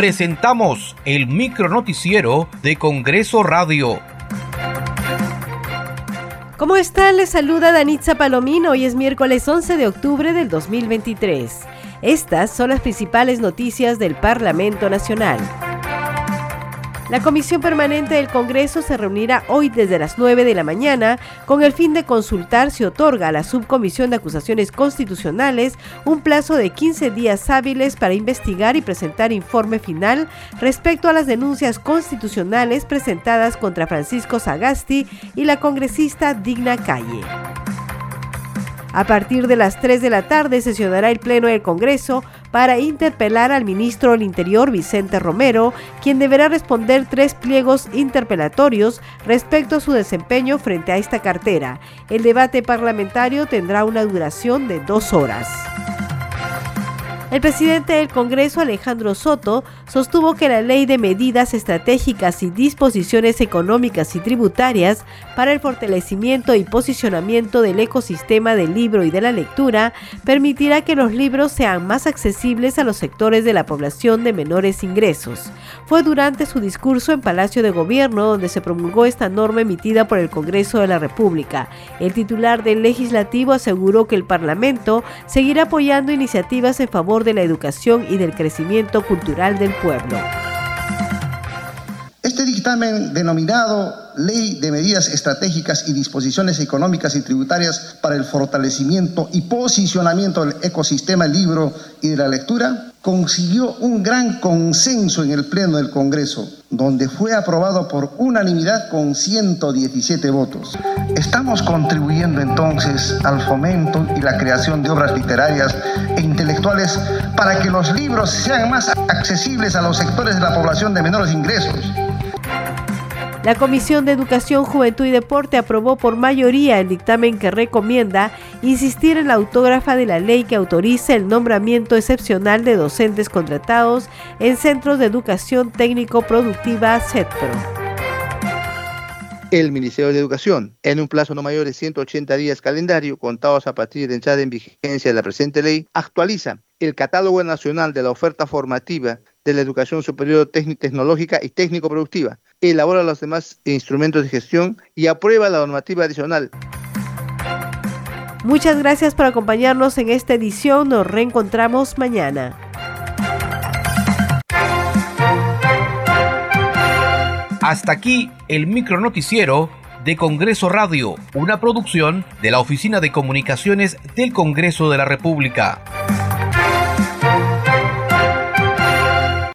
presentamos el micronoticiero de Congreso Radio. ¿Cómo están? Les saluda Danitza Palomino. Hoy es miércoles 11 de octubre del 2023. Estas son las principales noticias del Parlamento Nacional. La Comisión Permanente del Congreso se reunirá hoy desde las 9 de la mañana con el fin de consultar si otorga a la Subcomisión de Acusaciones Constitucionales un plazo de 15 días hábiles para investigar y presentar informe final respecto a las denuncias constitucionales presentadas contra Francisco Sagasti y la congresista Digna Calle. A partir de las 3 de la tarde sesionará el Pleno del Congreso para interpelar al ministro del Interior Vicente Romero, quien deberá responder tres pliegos interpelatorios respecto a su desempeño frente a esta cartera. El debate parlamentario tendrá una duración de dos horas. El presidente del Congreso, Alejandro Soto, sostuvo que la Ley de Medidas Estratégicas y Disposiciones Económicas y Tributarias para el fortalecimiento y posicionamiento del ecosistema del libro y de la lectura permitirá que los libros sean más accesibles a los sectores de la población de menores ingresos. Fue durante su discurso en Palacio de Gobierno donde se promulgó esta norma emitida por el Congreso de la República. El titular del legislativo aseguró que el Parlamento seguirá apoyando iniciativas en favor de la educación y del crecimiento cultural del pueblo. Dictamen denominado Ley de Medidas Estratégicas y Disposiciones Económicas y Tributarias para el Fortalecimiento y Posicionamiento del Ecosistema del Libro y de la Lectura consiguió un gran consenso en el Pleno del Congreso, donde fue aprobado por unanimidad con 117 votos. Estamos contribuyendo entonces al fomento y la creación de obras literarias e intelectuales para que los libros sean más accesibles a los sectores de la población de menores ingresos la Comisión de Educación, Juventud y Deporte aprobó por mayoría el dictamen que recomienda insistir en la autógrafa de la ley que autoriza el nombramiento excepcional de docentes contratados en centros de educación técnico-productiva CETPRO el Ministerio de Educación, en un plazo no mayor de 180 días calendario, contados a partir de entrada en vigencia de la presente ley, actualiza el catálogo nacional de la oferta formativa de la educación superior tecnológica y técnico-productiva, elabora los demás instrumentos de gestión y aprueba la normativa adicional. Muchas gracias por acompañarnos en esta edición. Nos reencontramos mañana. Hasta aquí el micro noticiero de Congreso Radio, una producción de la Oficina de Comunicaciones del Congreso de la República.